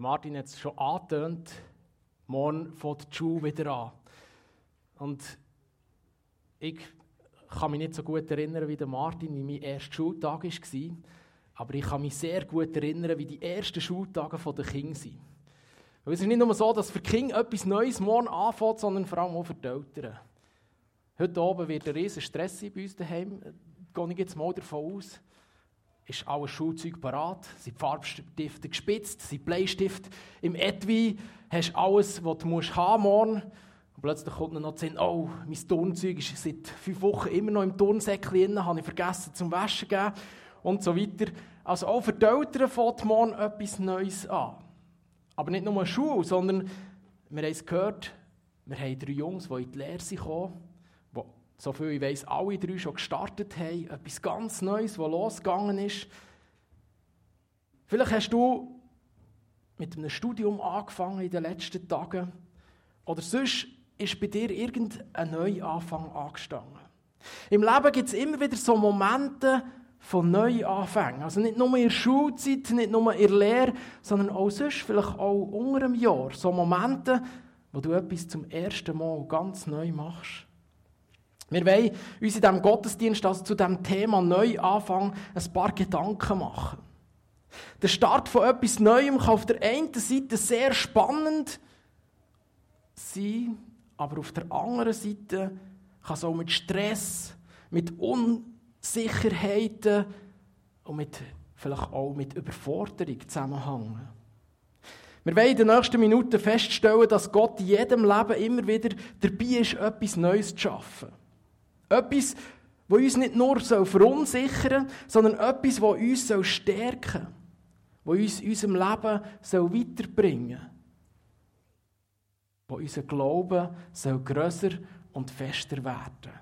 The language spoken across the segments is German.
Martin hat es schon angetönt. Morgen fängt die Schule wieder an. Und ich kann mich nicht so gut erinnern wie der Martin, wie mein erster Schultag war. Aber ich kann mich sehr gut erinnern, wie die ersten Schultage der Kinder sind. Weil es ist nicht nur so, dass für die Kinder etwas Neues morgen anfängt, sondern vor allem auch für die Eltern. Heute oben wird ein riesen Stress sein bei uns daheim. Da gehe ich jetzt mal davon aus. Ist alles Schulzeug parat? Sind die Farbstifte gespitzt? Sind die Bleistifte im Etui? Hast alles, was du musst haben morgen? Und plötzlich kommt noch zu Sinn, oh, mein Turnzeug ist seit fünf Wochen immer noch im Turnsäckchen habe ich vergessen zum Waschen geben und so weiter. Also auch für die Eltern fängt morgen etwas Neues an. Aber nicht nur Schule, sondern wir haben es gehört, wir haben drei Jungs, die in die Lehre sind gekommen, die, so viel ich weiss, alle drei schon gestartet haben. Etwas ganz Neues, was losgegangen ist. Vielleicht hast du mit einem Studium angefangen in den letzten Tagen. Oder sonst ist bei dir irgendein Neuanfang angestanden. Im Leben gibt es immer wieder so Momente, von Neuanfängen. Also nicht nur in der Schulzeit, nicht nur in der Lehre, sondern auch sonst, vielleicht auch unter einem Jahr. So Momente, wo du etwas zum ersten Mal ganz neu machst. Wir wollen uns in diesem Gottesdienst also zu diesem Thema Neuanfang ein paar Gedanken machen. Der Start von etwas Neuem kann auf der einen Seite sehr spannend sein, aber auf der anderen Seite kann es auch mit Stress, mit Un Sicherheiten und mit, vielleicht auch mit Überforderung zusammenhängen. Wir wollen in den nächsten Minuten feststellen, dass Gott in jedem Leben immer wieder dabei ist, etwas Neues zu schaffen. Etwas, das uns nicht nur verunsichern soll, sondern etwas, das uns stärken soll, das uns in unserem Leben weiterbringen soll. Wo unser Glauben soll grösser und fester werden.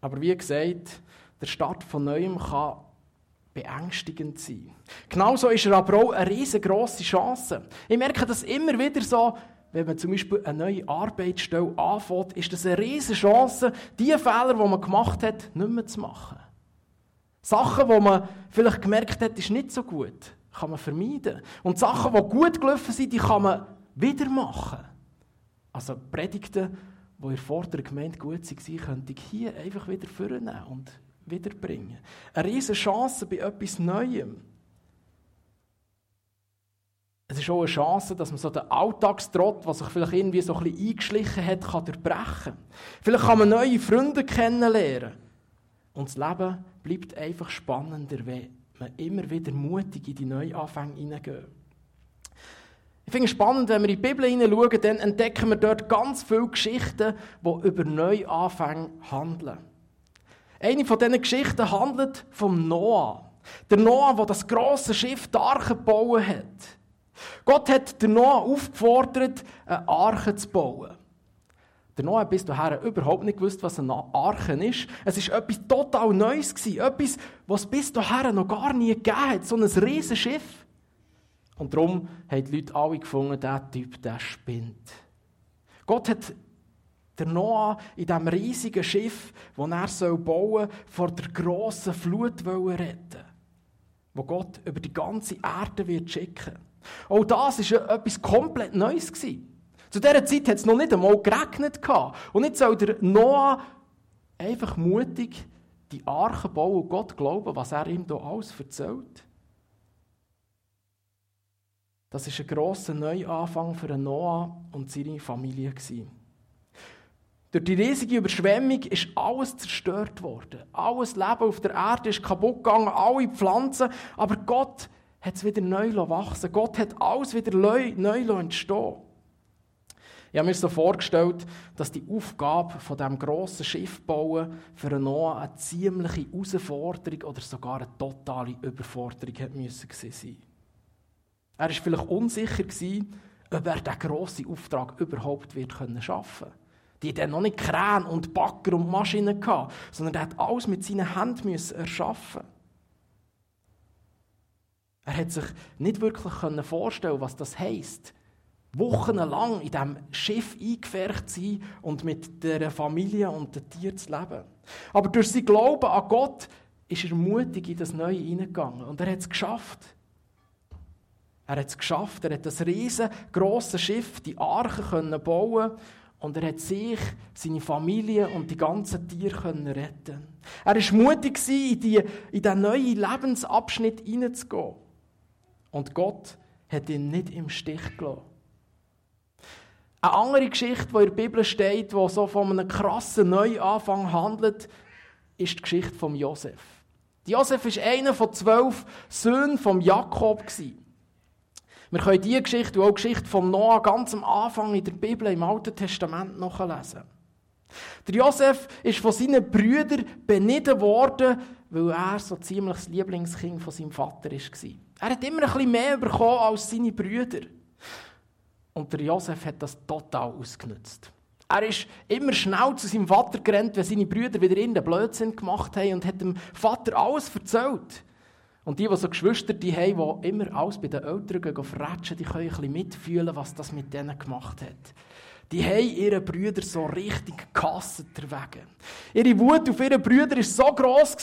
Aber wie gesagt, der Start von Neuem kann beängstigend sein. Genauso ist er aber auch eine riesengroße Chance. Ich merke das immer wieder so, wenn man zum Beispiel eine neue Arbeitsstelle anfängt, ist das eine riesige Chance, die Fehler, die man gemacht hat, nicht mehr zu machen. Sachen, die man vielleicht gemerkt hat, ist nicht so gut, kann man vermeiden. Und Sachen, die gut gelaufen sind, die kann man wieder machen. Also Predigten die in der Gemeinde gut waren, könnte ich hier einfach wieder vornehmen und wiederbringen. Eine riesige Chance bei etwas Neuem. Es ist auch eine Chance, dass man so den Alltagstrott, was sich vielleicht irgendwie so ein bisschen eingeschlichen hat, kann durchbrechen kann. Vielleicht kann man neue Freunde kennenlernen. Und das Leben bleibt einfach spannender, wenn man immer wieder mutig in die Neuanfänge hineingeht. Ich finde es spannend, wenn wir in die Bibel hineinschauen, dann entdecken wir dort ganz viele Geschichten, die über Neuanfänge handeln. Eine von diesen Geschichten handelt vom Noah. Der Noah, der das große Schiff, die Arche, gebaut hat. Gott hat den Noah aufgefordert, eine Arche zu bauen. Der Noah bis dahin überhaupt nicht gewusst, was eine Arche ist. Es war etwas total Neues. Etwas, was es bis dahin noch gar nie gegeben hat. So ein riesiges Schiff. Und darum haben die Leute alle gefunden, dieser Typ, der spinnt. Gott hat der Noah in diesem riesigen Schiff, das er bauen soll, vor der grossen Flut retten wo Gott über die ganze Erde wird schicken. Auch das war etwas komplett Neues. Zu dieser Zeit hat es noch nicht einmal geregnet. Und jetzt soll der Noah einfach mutig die Arche bauen und Gott glauben, was er ihm hier alles erzählt. Das ist ein grosser Neuanfang für Noah und seine Familie. Durch die riesige Überschwemmung ist alles zerstört worden. Alles Leben auf der Erde ist kaputt gegangen, alle Pflanzen. Aber Gott hat es wieder neu wachsen Gott hat alles wieder neu, entstehen Ich habe mir so vorgestellt, dass die Aufgabe von diesem grossen Schiff bauen für Noah eine ziemliche Herausforderung oder sogar eine totale Überforderung hätte müssen sein. Er war vielleicht unsicher, ob er diesen grossen Auftrag überhaupt wird können. Die hatten noch nicht Kräne und Bagger und Maschinen, gehabt, sondern er hat alles mit seinen Händen erschaffen Er hat sich nicht wirklich vorstellen was das heisst, wochenlang in diesem Schiff eingefärbt zu sein und mit der Familie und den Tieren zu leben. Aber durch sein Glauben an Gott ist er mutig in das Neue hineingegangen und er hat es geschafft. Er hat es geschafft, er hat das riesengroße Schiff, die Arche, können bauen und er hat sich, seine Familie und die ganzen Tiere können retten. Er war mutig, in, die, in diesen neuen Lebensabschnitt hineinzugehen. Und Gott hat ihn nicht im Stich gelassen. Eine andere Geschichte, die in der Bibel steht, die so von einem krassen Neuanfang handelt, ist die Geschichte von Josef. Josef war einer von zwölf Söhnen von Jakob. Wir können diese Geschichte und auch die Geschichte von Noah ganz am Anfang in der Bibel im Alten Testament nachlesen. Der Josef ist von seinen Brüdern benitten worden, weil er so ziemlich das Lieblingskind von seinem Vater war. Er hat immer ein bisschen mehr bekommen als seine Brüder. Und der Josef hat das total ausgenutzt. Er ist immer schnell zu seinem Vater gerannt, wenn seine Brüder wieder in den Blödsinn gemacht haben und hat dem Vater alles erzählt. Und die, die so Geschwister die haben, die immer alles bei den Eltern gehen, verratschen, die können ein bisschen mitfühlen, was das mit denen gemacht hat. Die haben ihre Brüder so richtig gehasst. Ihre Wut auf ihre Brüder war so gross,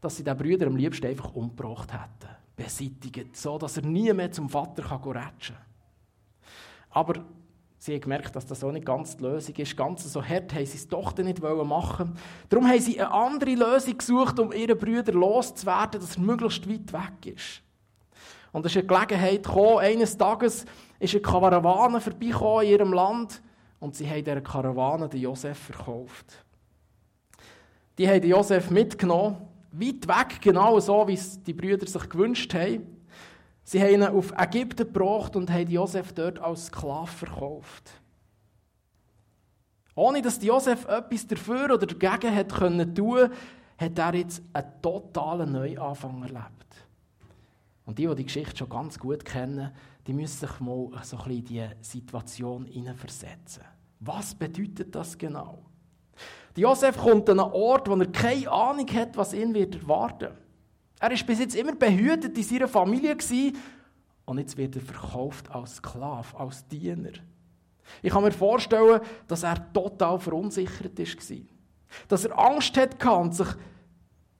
dass sie den Brüder am liebsten einfach umgebracht hätten. Beseitigt, so dass er nie mehr zum Vater rätschen kann. Aber sie haben gemerkt, dass das auch nicht ganz die Lösung ist. Ganz so hart haben sie es doch nicht machen Darum haben sie eine andere Lösung gesucht, um ihre Brüder loszuwerden, dass er möglichst weit weg ist. Und es ist eine Gelegenheit gekommen, eines Tages ist eine Karawane vorbeigekommen in ihrem Land und sie haben dieser Karawane den Josef verkauft. Die haben den Josef mitgenommen, weit weg, genau so, wie es die Brüder sich gewünscht haben. Sie haben ihn auf Ägypten gebracht und haben Josef dort als Sklave verkauft. Ohne dass Josef etwas dafür oder dagegen hat können tun, hat er jetzt einen totalen Neuanfang erlebt. Und die, die die Geschichte schon ganz gut kennen, die müssen sich mal so ein bisschen in diese Situation hineinversetzen. Was bedeutet das genau? Josef kommt an einen Ort, wo er keine Ahnung hat, was ihn wird erwarten. Er war bis jetzt immer behütet in seiner Familie und jetzt wird er verkauft als Sklave, als Diener. Ich kann mir vorstellen, dass er total verunsichert war. Dass er Angst hatte und sich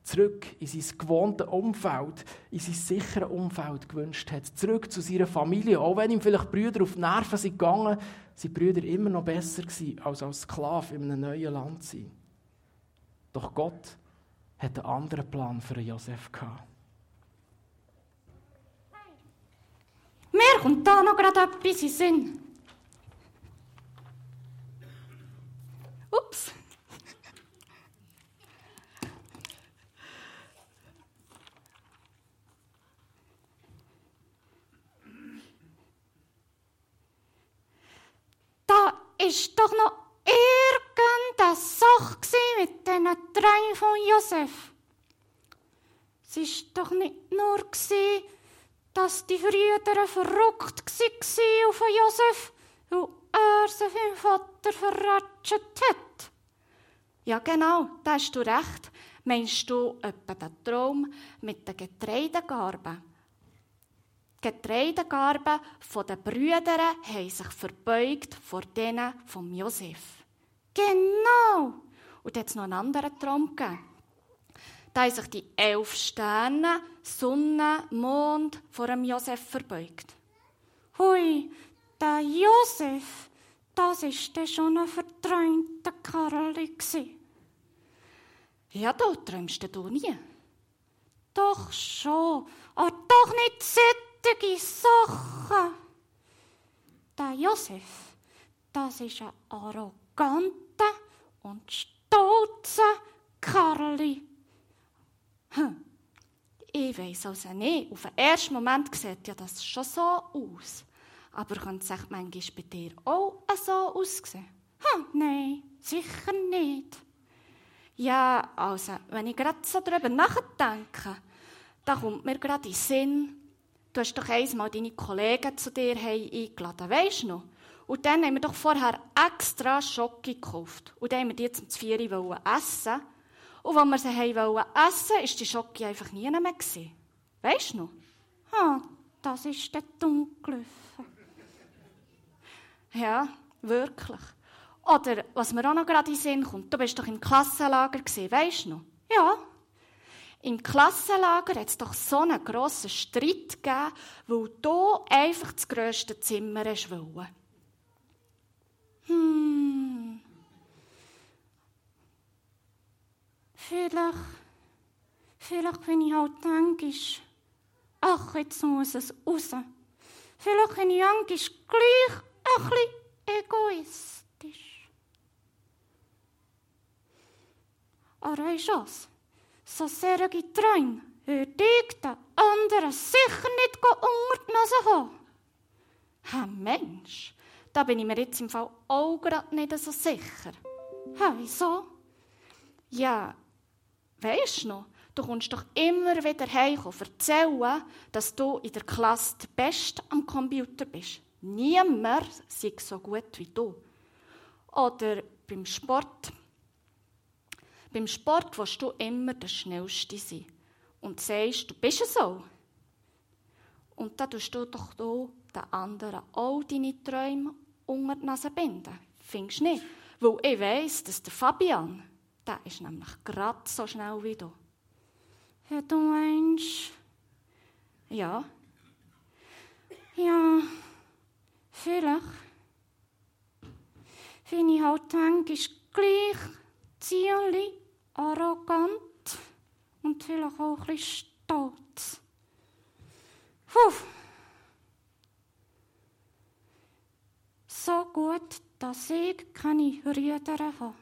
zurück in sein gewohntes Umfeld, in sein sicheres Umfeld gewünscht hat. Zurück zu seiner Familie. Auch wenn ihm vielleicht Brüder auf die Nerven sind gegangen, sind Brüder immer noch besser gewesen, als als Sklave in einem neuen Land zu sein. Doch Gott hat einen anderen Plan für Josef gehabt. Mir kommt da noch gerade etwas in Sinn. Ups. Da ist doch noch irgendeine Sache mit diesen Träumen von Josef. Es war doch nicht nur, dass die Brüder verrückt waren auf Josef, weil er sie Vater verratscht hat. Ja, genau, da hast du recht. Meinst du etwa den Traum mit den Getreidegarben? Die Getreidegarben der Brüder haben sich verbeugt vor denen von Josef. Genau! Und es noch einen anderen Traum gegeben. Da haben sich die elf Sterne, Sonne, Mond vor dem Josef verbeugt. Hui, der Josef, das ist der schon ein verträumter Karl. Ja, da träumst du nie. Doch schon, aber doch nicht solche Sachen. Der Josef, das ist ein arroganter, und stolze Karli. Hm. Ich weiss also nicht. Auf den ersten Moment sieht ja das schon so aus. Aber könnte es manchmal bei dir auch so aussehen? Hm, nein, sicher nicht. Ja, also, wenn ich gerade so darüber nachdenke, da kommt mir gerade in den Sinn, du hast doch einmal deine Kollegen zu dir eingeladen, weisst du noch? Und dann haben wir doch vorher extra Schocke gekauft. Und dann haben wir die zum Zvieri essen. Und als wir sie wollen essen, war die Schocke einfach nie mehr. Gewesen. Weisst du noch? Ah, das ist der dunkel. Ja, wirklich. Oder, was mir auch noch gerade in den Sinn kommt, du bist doch im Klassenlager gewesen, weisst du noch? Ja. Im Klassenlager hat es doch so einen grossen Streit gegeben, weil du einfach das grösste Zimmer wollen. Hm. Vielleicht, vielleicht bin ich halt manchmal, ach, jetzt muss es raus. Vielleicht bin ich manchmal gleich ein bisschen egoistisch. Aber weisst du was? So solche Träume würde ich den anderen sicher nicht unter die Nase haben. Ha, Mensch, da bin ich mir jetzt im Fall auch gerade nicht so sicher. Ha, wieso? Ja, weisst du noch, du kommst doch immer wieder heim und erzählen, dass du in der Klasse der Beste am Computer bist. Niemand sei so gut wie du. Oder beim Sport. Beim Sport willst du immer der Schnellste sein. Und sagst, du bist es so. Und dann tust du doch du den anderen auch deine Träume unter die Nase binden. Findest du nicht? Weil ich weiss, dass der Fabian, der ist nämlich gerade so schnell wie du. Ja, du meinst... Ja. Ja, vielleicht. Finde ich halt manchmal gleich ziemlich arrogant und vielleicht auch ein bisschen stolz. Puh. So gut, dass ich keine Brüder habe.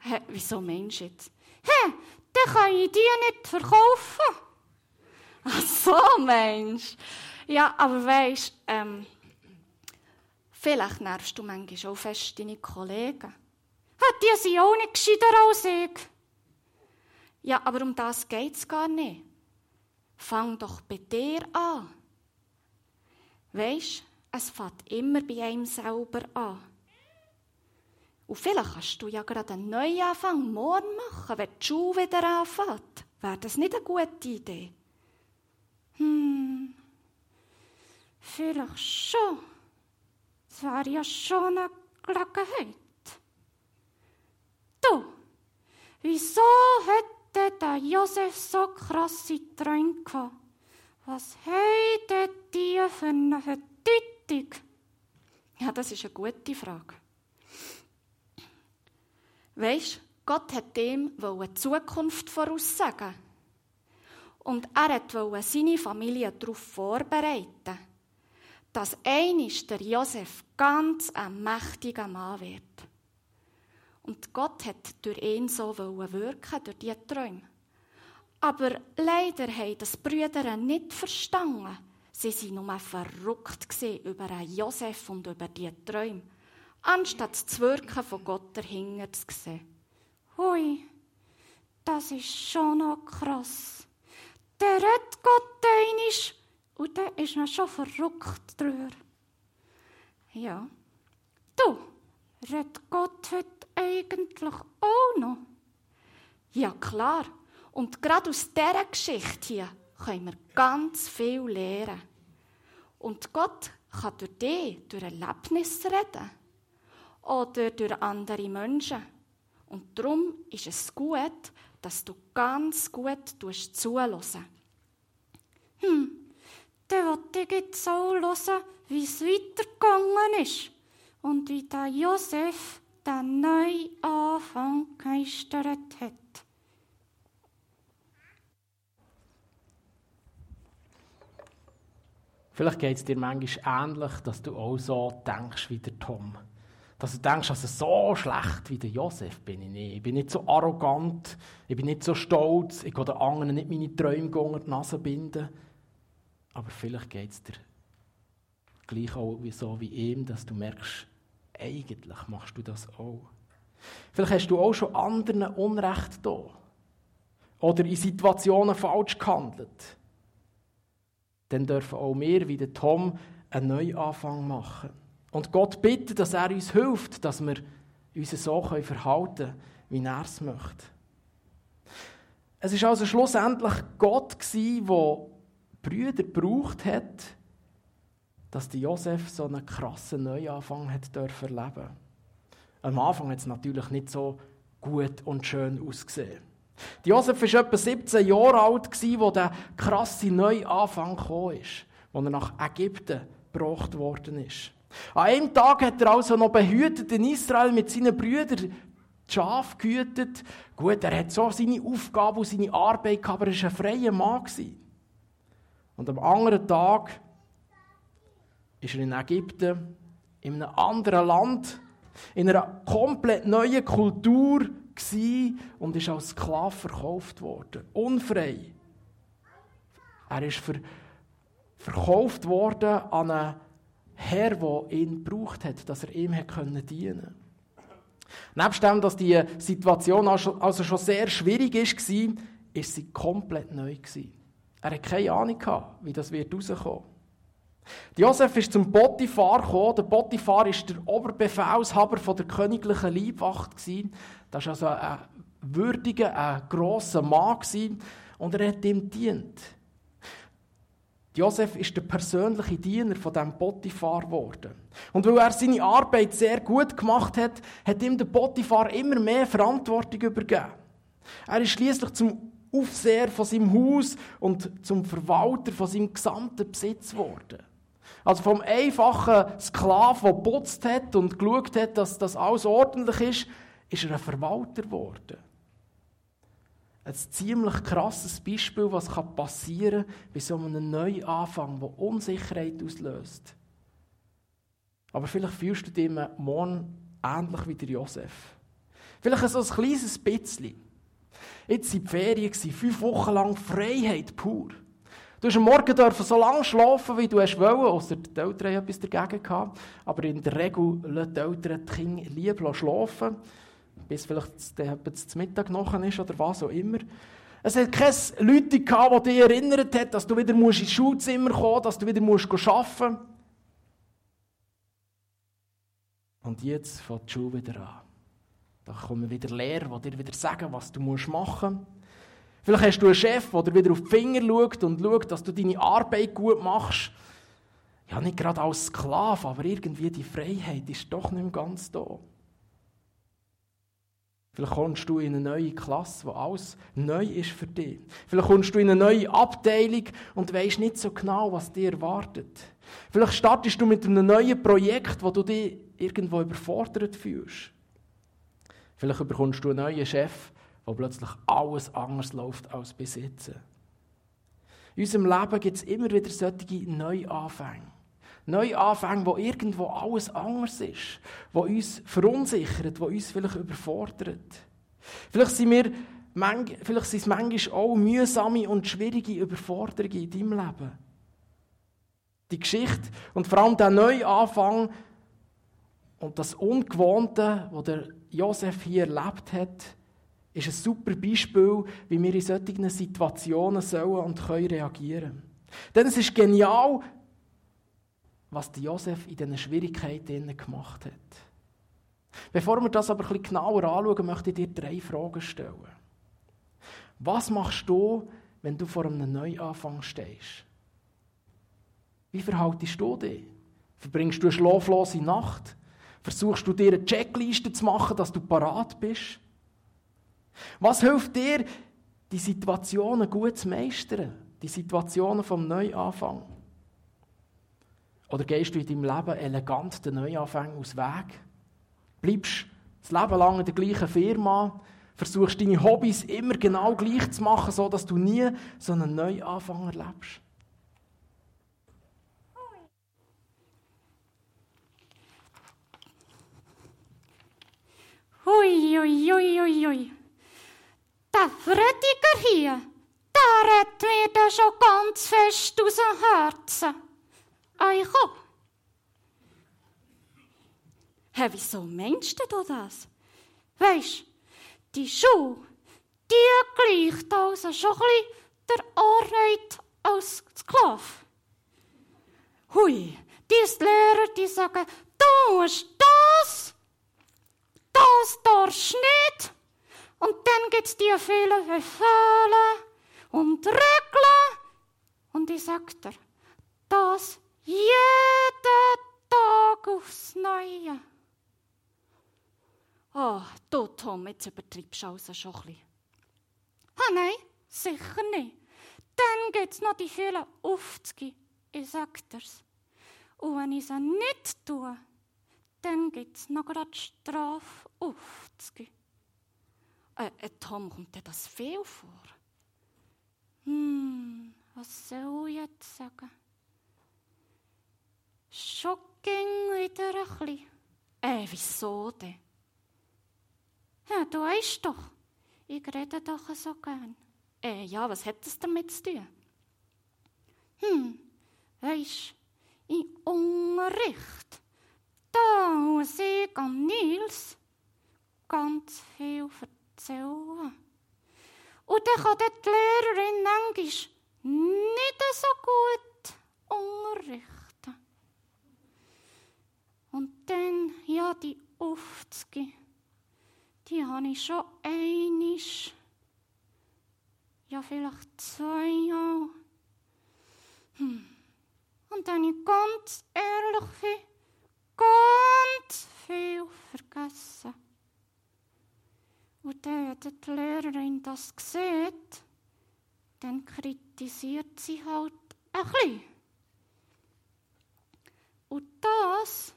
Hä, wieso meinst du jetzt? Hä, dann kann ich die nicht verkaufen. Ach so, Mensch. Ja, aber weisst, ähm, vielleicht nervst du manchmal auch fest deine Kollegen. Die sind auch nicht gescheiter als ich. Ja, aber um das geht es gar nicht. Fang doch bei dir an. Weisst, es fängt immer bei einem selber an. Und vielleicht kannst du ja gerade einen Neuanfang morgen machen, wenn die Schule wieder anfängt. Wäre das nicht eine gute Idee? Hm, vielleicht schon. Das wäre ja schon eine Gelegenheit. Du, wieso hätte der Josef so krasse Träume gehabt? Was hätte die für eine Bedeutung? Ja, das ist eine gute Frage. Weisst, Gott hat ihm die Zukunft voraussagen. Und er wollte seine Familie darauf vorbereiten, dass einisch der Josef ganz ein mächtiger Mann wird. Und Gott hat durch ihn so wirken, durch diese Träume. Aber leider haben das Brüder nicht verstanden. Sie waren nur verrückt über Josef und über diese Träume, anstatt das Wirken von Gott dahinter zu sehen. Hui, das ist schon noch krass. Der redet Gott einisch und der ist noch schon verrückt drüber. Ja, du, redet Gott heute eigentlich auch noch? Ja, klar. Und gerade aus dieser Geschichte hier können wir ganz viel lernen. Und Gott kann durch dich, durch Erlebnisse reden. Oder durch andere Menschen. Und darum ist es gut, dass du ganz gut zuhörst. Hm, dann wollte ich jetzt auch hören, wie es weitergegangen ist. Und wie der Josef der Neuanfang geistert hat. Vielleicht geht es dir manchmal ähnlich, dass du auch so denkst wie der Tom. Dass du denkst, also so schlecht wie der Josef bin ich nicht. Ich bin nicht so arrogant, ich bin nicht so stolz, ich kann den anderen nicht meine Träume unter die Nase binden. Aber vielleicht geht es dir gleich auch so wie ihm, dass du merkst, eigentlich machst du das auch. Vielleicht hast du auch schon anderen Unrecht da. Oder in Situationen falsch gehandelt. Dann dürfen auch wir, wie der Tom, einen Neuanfang machen. Und Gott bitten, dass er uns hilft, dass wir uns so verhalten können, wie er es möchte. Es war also schlussendlich Gott, der Brüder gebraucht hat, dass die Josef so einen krassen Neuanfang hat erleben Am Anfang hat es natürlich nicht so gut und schön ausgesehen. Josef war etwa 17 Jahre alt, als der krasse Neuanfang kam, als er nach Ägypten gebracht worden ist. An einem Tag hat er also noch behütet in Israel mit seinen Brüdern die Schafe gehütet. Gut, er hat so seine Aufgabe und seine Arbeit gehabt, aber er war ein freier Mann. Und am anderen Tag ist er in Ägypten, in einem anderen Land, in einer komplett neuen Kultur und ist als Sklave verkauft worden. Unfrei. Er ist ver verkauft worden an einen Herr, der ihn gebraucht hat, dass er ihm dienen konnte. Nebst dem, dass die Situation also schon sehr schwierig war, ist sie komplett neu. Er hatte keine Ahnung, wie das rauskommen wird. Josef ist zum Potiphar gekommen. Der Potiphar war der Oberbefehlshaber der königlichen Leibwacht. Das war also ein würdiger, ein grosser Mann. Und er hat ihm dient. Josef ist der persönliche Diener von dem Potiphar geworden. Und weil er seine Arbeit sehr gut gemacht hat, hat ihm der Potiphar immer mehr Verantwortung übergeben. Er ist schließlich zum Aufseher von seinem Haus und zum Verwalter von seinem gesamten Besitz geworden. Also vom einfachen Sklaven, der putzt hat und geschaut hat, dass das alles ordentlich ist, ist er ein Verwalter geworden. Ein ziemlich krasses Beispiel, was passieren kann bei so einem Neuanfang, der Unsicherheit auslöst. Aber vielleicht fühlst du dich morgen ähnlich wie der Josef. Vielleicht so ein kleines bisschen. Jetzt waren die Ferien, fünf Wochen lang Freiheit pur. Du hast am Morgen dürfen so lange schlafen, wie du es wollen, außer die Eltern haben etwas dagegen gehabt. Aber in der Regel lassen die Eltern die Kinder lieber schlafen, bis vielleicht zum Mittag noch ist oder was auch immer. Es hat keine Leute gehabt, die dich erinnert haben, dass du wieder ins Schulzimmer kommen musst, dass du wieder arbeiten musst. Und jetzt fängt die Schule wieder an. Da kommen wieder Lehrer, die dir wieder sagen, was du machen musst. Vielleicht hast du einen Chef, der wieder auf die Finger schaut und schaut, dass du deine Arbeit gut machst. Ja, nicht gerade als Sklave, aber irgendwie die Freiheit ist doch nicht mehr ganz da. Vielleicht kommst du in eine neue Klasse, wo alles neu ist für dich. Vielleicht kommst du in eine neue Abteilung und weißt nicht so genau, was dir erwartet. Vielleicht startest du mit einem neuen Projekt, wo du dich irgendwo überfordert fühlst. Vielleicht bekommst du einen neuen Chef, wo plötzlich alles anders läuft als jetzt. In unserem Leben gibt es immer wieder solche Neuanfänge. Neuanfänge, wo irgendwo alles anders ist, wo uns verunsichert, wo uns vielleicht überfordert. Vielleicht sind, wir, vielleicht sind es manchmal auch mühsame und schwierige Überforderungen in deinem Leben. Die Geschichte und vor allem der Neuanfang und das Ungewohnte, was der Josef hier erlebt hat, ist ein super Beispiel, wie wir in solchen Situationen sollen und können reagieren Denn es ist genial, was Josef in diesen Schwierigkeiten gemacht hat. Bevor wir das aber bisschen genauer anschauen, möchte ich dir drei Fragen stellen. Was machst du, wenn du vor einem Neuanfang stehst? Wie verhaltest du dich? Verbringst du eine schlaflose Nacht? Versuchst du dir eine Checkliste zu machen, dass du parat bist? Was hilft dir, die Situationen gut zu meistern? Die Situationen vom Neuanfang? Oder gehst du in deinem Leben elegant den Neuanfang aus Weg? Bleibst das Leben lang in der gleichen Firma? Versuchst deine Hobbys immer genau gleich zu machen, sodass du nie so einen Neuanfang erlebst? Hui, hui, hui, hui, hui. Der Frediger hier, der hat mir da schon ganz fest aus dem Herzen. Eiko. Hä, wieso meinst du das? Weisst, die Schuhe, die gleicht also schon ein bisschen der Arbeit als Sklave. Hui, die Lehrer, die sagen, du musst das, das darfst nicht. Und dann gibt es die vielen Befehle und Regeln. Und ich sag dir, das jeden Tag aufs Neue. Oh, du Tom, jetzt übertreibst du also schon ein bisschen. Ah nein, sicher nicht. Dann gibt's noch die vielen Aufzüge, ich sag dir's. Und wenn ich sie nicht tue, dann gibt's noch grad Strafe Aufzüge. Äh, äh, Tom, kommt dir das viel vor? Hm, was soll ich jetzt sagen? Schon ging wieder ein bisschen. Äh, wieso denn? Ja, du weißt doch, ich rede doch so gern. Äh, ja, was hat das damit zu tun? Hm, weisst, im Unterricht, da muss ich an Nils ganz viel erzählen. Und dann kann die Lehrerin manchmal nicht so gut unterrichten. Und dann, ja, die Aufzüge, die habe ich schon einisch, ja, vielleicht zweimal. Hm. Und dann ich ganz ehrlich bin, ganz viel vergessen. Und dann, wenn die Lehrerin das sieht, dann kritisiert sie halt ein bisschen. Und das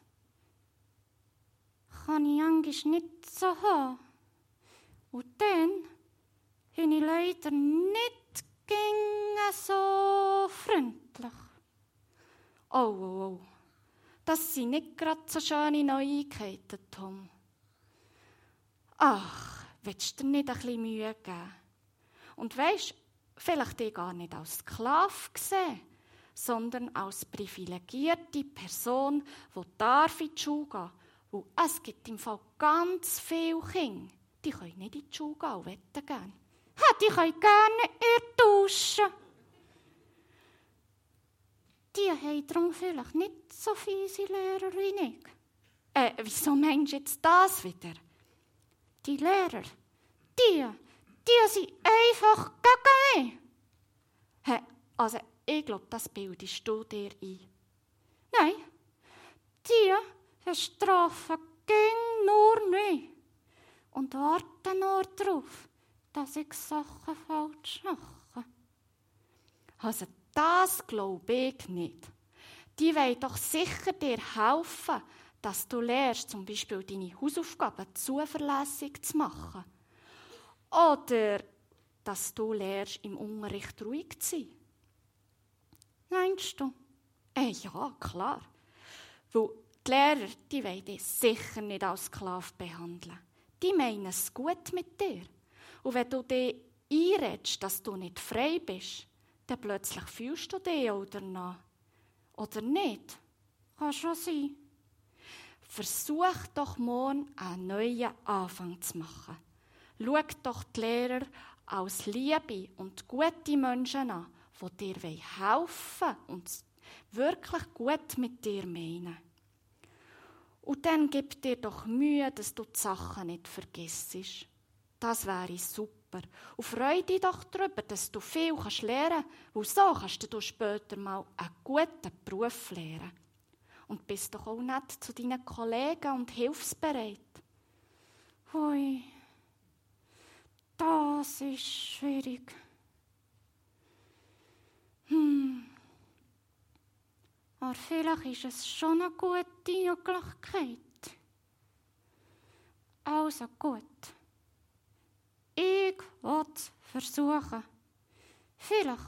kann ich eigentlich nicht so haben. Und dann bin ich leider nicht gegen so freundlich. Oh, oh, oh. Das sind nicht gerade so schöne Neuigkeiten, Tom. Ach, willst du dir nicht ein bisschen Mühe geben? Und weisst, vielleicht dich gar nicht als Sklave sehen, sondern als privilegierte Person, die darf in die Schule gehen Weil es gibt im Fall ganz viele Kinder, die können nicht in die Schule gehen und wollen gerne. Ha, die können gerne Dusche. Die haben darum vielleicht nicht so fiese Lehrer wie ich. Äh, wieso meinst du jetzt das wieder? Die Lehrer, die, die sind einfach gegen mich. Also ich glaube, das bildest du dir ein. Nein, die strafen ging nur mich und warten nur darauf, dass ich Sachen falsch mache. Also das glaube ich nicht. Die wollen doch sicher dir helfen, dass du lernst, zum Beispiel deine Hausaufgaben zuverlässig zu machen. Oder dass du lernst, im Unterricht ruhig zu sein. Meinst du? Äh, ja, klar. Weil die Lehrer, die wollen dich sicher nicht als Sklave behandeln. Die meinen es gut mit dir. Und wenn du dich einredest, dass du nicht frei bist, dann plötzlich fühlst du dich auch danach. Oder nicht? Kann schon sein. Versuch doch morgen einen neuen Anfang zu machen. Schau doch die Lehrer als liebe und gute Menschen an, die dir helfen und wirklich gut mit dir meinen. Und dann gib dir doch Mühe, dass du die Sachen nicht vergisst. Das wäre super. Und freu dich doch darüber, dass du viel lernen kannst, weil so kannst du später mal einen guten Beruf lernen. Und bist doch auch nett zu deinen Kollegen und hilfsbereit. Hui, das ist schwierig. Hm. Aber vielleicht ist es schon eine gute Möglichkeit. Also gut. Ich will versuchen. Vielleicht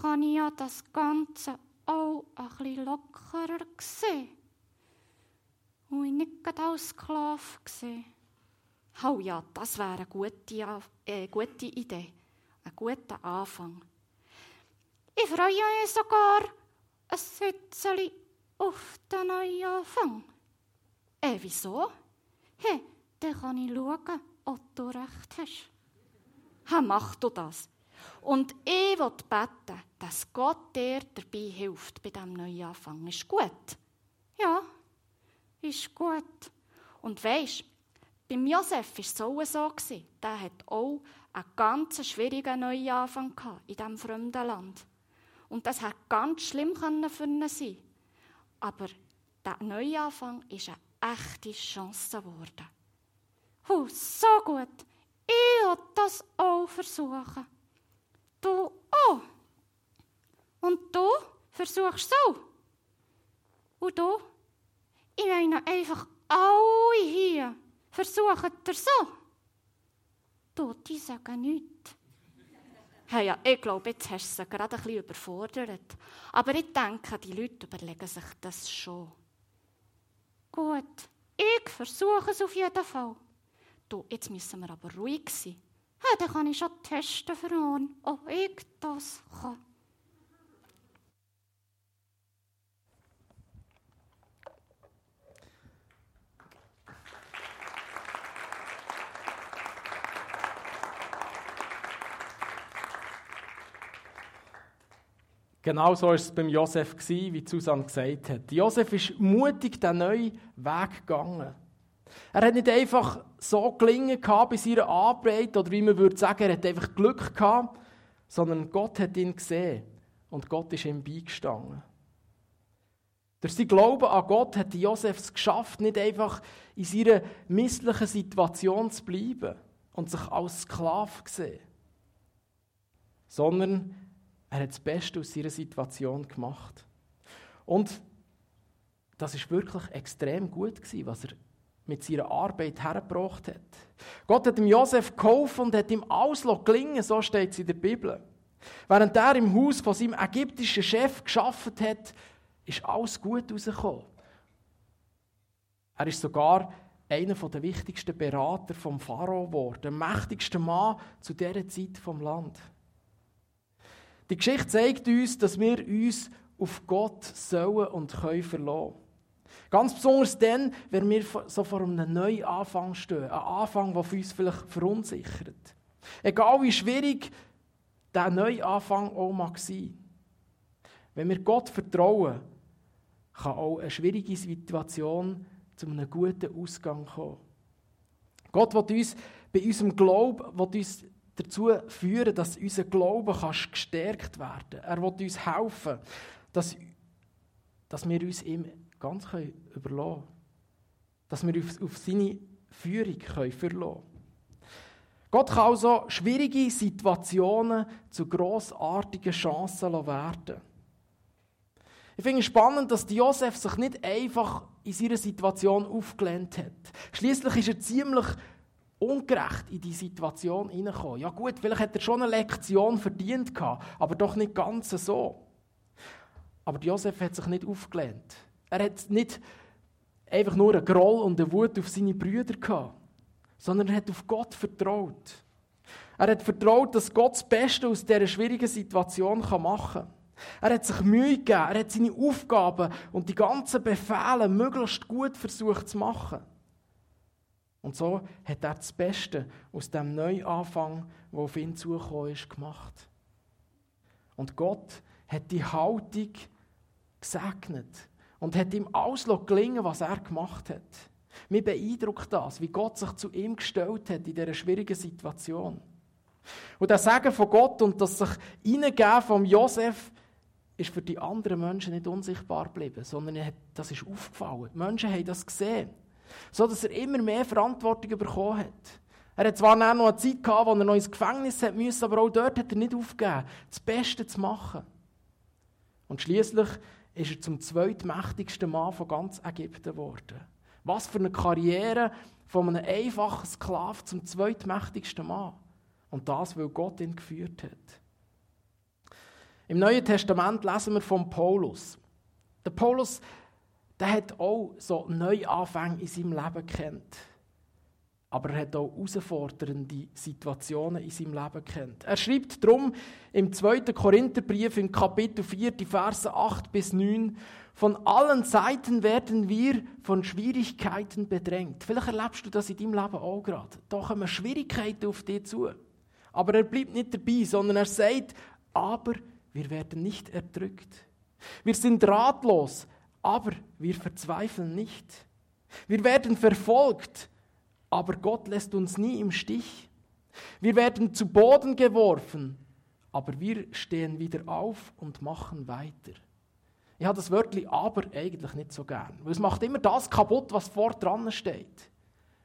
kann ich ja das Ganze auch ein bisschen lockerer sehen. Und ich nicht als Sklave sehen. Oh ja, das wäre eine gute, äh, gute Idee. Ein guter Anfang. Ich freue mich sogar ein bisschen auf den neuen Anfang. Äh, wieso? Hey, dann kann ich schauen, ob du recht hast. Ha, mach du das. Und ich will beten, dass Gott dir dabei hilft bei diesem Neuanfang. Ist gut? Ja, ist gut. Und weisst, beim Josef war es auch so. Gewesen. Der hat auch einen ganz schwierigen Neuanfang in diesem fremden Land. Und das hat ganz schlimm für ihn sein. Aber der Neuanfang ist eine echte Chance geworden. Oh, so gut. ich will das auch versuchen. Du auch. Und du versuchst auch. Und du? Ich meine einfach alle hier versuchen es so. Du, die sagen nichts. Hey, ja, ich glaube, jetzt hast du sie gerade ein bisschen überfordert. Aber ich denke, die Leute überlegen sich das schon. Gut, ich versuche es auf jeden Fall. Du, jetzt müssen wir aber ruhig sein. Ja, dann kann ich schon testen für ihn, ob ich das kann. Genau so war es beim Josef, wie Susanne gesagt hat. Josef ist mutig den neuen Weg gegangen. Er hat nicht einfach so gelingen gehabt bei seiner Arbeit, oder wie man würde sagen, er hat einfach Glück gehabt, sondern Gott hat ihn gesehen und Gott ist ihm beigestanden. Durch sein Glauben an Gott hat Josef es geschafft, nicht einfach in seiner misslichen Situation zu bleiben und sich als Sklave zu sehen, sondern er hat das Beste aus seiner Situation gemacht. Und das ist wirklich extrem gut was er mit seiner Arbeit hergebracht hat. Gott hat ihm Josef geholfen und hat ihm alles gelingen, so steht es in der Bibel. Während er im Haus von seinem ägyptischen Chef geschafft hat, ist alles gut rausgekommen. Er ist sogar einer der wichtigsten Berater vom Pharao geworden, der mächtigste Mann zu dieser Zeit vom Land. Die Geschichte zeigt uns, dass wir uns auf Gott sollen und können verlassen. Ganz besonders dann, wenn wir so vor einem neuen Anfang stehen. Ein Anfang, der uns vielleicht verunsichert. Egal wie schwierig dieser neue Anfang auch mag sein. Wenn wir Gott vertrauen, kann auch eine schwierige Situation zu einem guten Ausgang kommen. Gott will uns bei unserem Glauben will uns dazu führen, dass unser Glaube gestärkt werden kann. Er will uns helfen, dass, dass wir uns ihm ganz überlassen können. Dass wir auf, auf seine Führung können verlassen Gott kann also schwierige Situationen zu grossartigen Chancen werden. Ich finde es spannend, dass Josef sich nicht einfach in seiner Situation aufgelehnt hat. Schließlich ist er ziemlich ungerecht in die Situation hineingekommen. Ja gut, vielleicht hat er schon eine Lektion verdient gehabt, aber doch nicht ganz so. Aber Josef hat sich nicht aufgelehnt. Er hat nicht einfach nur einen Groll und eine Wut auf seine Brüder gehabt, sondern er hat auf Gott vertraut. Er hat vertraut, dass Gott das Beste aus dieser schwierigen Situation machen kann. Er hat sich Mühe gegeben, er hat seine Aufgaben und die ganzen Befehle möglichst gut versucht zu machen. Und so hat er das Beste aus dem Neuanfang, der auf ihn zugekommen ist, gemacht. Und Gott hat die Haltung gesegnet und hat ihm alles gelingen, was er gemacht hat. Mir beeindruckt das, wie Gott sich zu ihm gestellt hat in dieser schwierigen Situation. Und das Sagen von Gott und das sich Hineingeben von Josef ist für die anderen Menschen nicht unsichtbar geblieben, sondern das ist aufgefallen. Die Menschen haben das gesehen so dass er immer mehr Verantwortung bekommen hat. Er hat zwar noch eine Zeit gehabt, wo er noch ins Gefängnis müssen, aber auch dort hat er nicht aufgegeben, das Beste zu machen. Und schließlich ist er zum zweitmächtigsten Mann von ganz Ägypten geworden. Was für eine Karriere von einem einfachen Sklav zum zweitmächtigsten Mann. Und das, weil Gott ihn geführt hat. Im Neuen Testament lesen wir von Paulus. Der Paulus der hat auch so Neuanfänge in seinem Leben kennt. Aber er hat auch herausfordernde Situationen in seinem Leben kennt. Er schreibt darum im 2. Korintherbrief im Kapitel 4, die Verse 8 bis 9, von allen Seiten werden wir von Schwierigkeiten bedrängt. Vielleicht erlebst du das in deinem Leben auch gerade. Da kommen Schwierigkeiten auf dich zu. Aber er bleibt nicht dabei, sondern er sagt, aber wir werden nicht erdrückt. Wir sind ratlos, aber wir verzweifeln nicht. Wir werden verfolgt, aber Gott lässt uns nie im Stich. Wir werden zu Boden geworfen, aber wir stehen wieder auf und machen weiter. Ich habe das Wörtchen aber eigentlich nicht so gern, weil es macht immer das kaputt, was vor dran steht.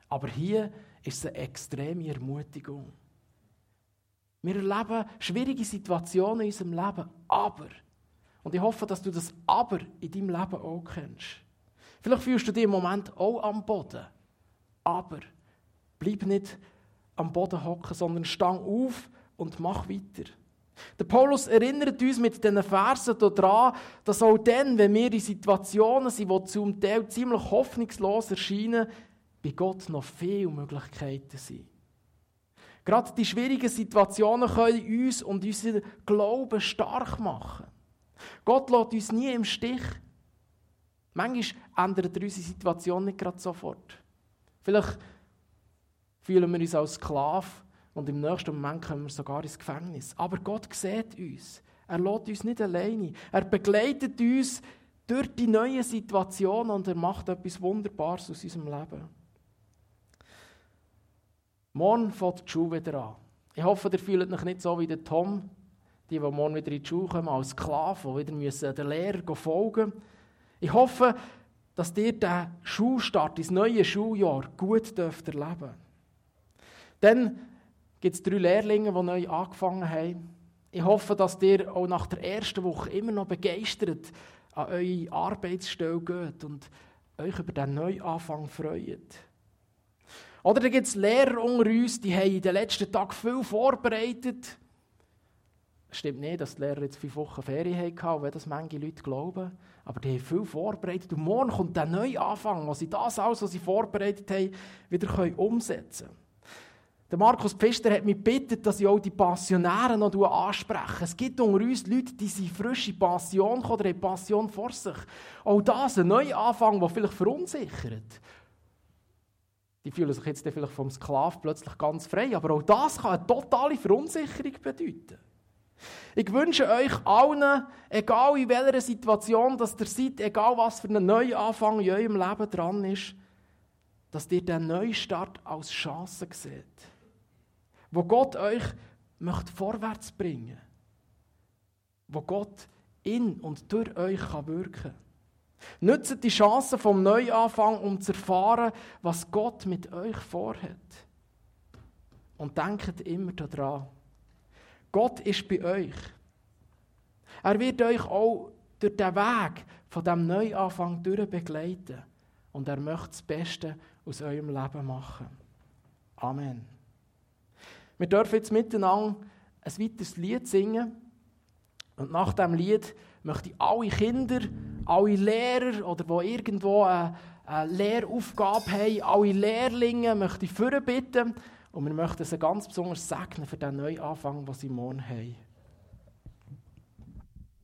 Aber hier ist es eine extreme Ermutigung. Wir erleben schwierige Situationen in unserem Leben, aber, und ich hoffe, dass du das Aber in deinem Leben auch kennst. Vielleicht fühlst du dich im Moment auch am Boden, aber bleib nicht am Boden hocken, sondern stang auf und mach weiter. Der Paulus erinnert uns mit diesen Versen daran, dass auch dann, wenn wir in Situationen sind, die zum Teil ziemlich hoffnungslos erscheinen, bei Gott noch viele Möglichkeiten sind. Gerade die schwierigen Situationen können uns und unseren Glauben stark machen. Gott lässt uns nie im Stich. Manchmal ändert er unsere Situation nicht gerade sofort. Vielleicht fühlen wir uns als Sklave und im nächsten Moment kommen wir sogar ins Gefängnis. Aber Gott sieht uns. Er lässt uns nicht alleine. Er begleitet uns durch die neuen Situationen und er macht etwas Wunderbares aus unserem Leben. Morgen fängt die Schule wieder an. Ich hoffe, ihr fühlt euch nicht so wie der Tom, die, die morgen wieder in die Schule kommen, als Sklaven, die wieder müssen den Lehrer folgen müssen. Ich hoffe, dass ihr den Schulstart, das neue Schuljahr gut dürft erleben dürft. Dann gibt es drei Lehrlinge, die neu angefangen haben. Ich hoffe, dass ihr auch nach der ersten Woche immer noch begeistert an eure Arbeitsstelle geht und euch über den Neuanfang freut. Oder da gibt es Lehrer unter uns, die haben in den letzten Tagen viel vorbereitet. Es stimmt nicht, dass die Lehrer jetzt fünf Wochen Ferien hatten, wenn das manche Leute glauben. Aber die haben viel vorbereitet. Und morgen kommt der neue Anfang, wo sie das alles, was sie vorbereitet haben, wieder umsetzen können. Der Markus Pfister hat mich gebeten, dass ich auch die Passionären noch anspreche. Es gibt unter uns Leute, die sind frische Passion haben oder haben Passion vor sich. Auch das, ein neuer Anfang, der vielleicht verunsichert. Die fühlen sich jetzt vielleicht vom Sklav plötzlich ganz frei. Aber auch das kann eine totale Verunsicherung bedeuten. Ich wünsche euch allen, egal in welcher Situation dass ihr seid, egal was für ein Neuanfang in eurem Leben dran ist, dass ihr den Neustart als Chance seht. Wo Gott euch möchte vorwärts bringen Wo Gott in und durch euch kann wirken. Nutzt die Chance vom Neuanfang, um zu erfahren, was Gott mit euch vorhat. Und denkt immer daran, Gott ist bei euch. Er wird euch auch durch den Weg von dem Neuanfang durch begleiten. Und er möchte das Beste aus eurem Leben machen. Amen. Wir dürfen jetzt miteinander ein weiteres Lied singen. Und nach dem Lied möchte ich alle Kinder, alle Lehrer oder die irgendwo eine, eine Lehraufgabe haben, alle Lehrlinge möchte ich bitten und wir möchten sie ganz besonders segnen für den Neuanfang, den sie morgen haben.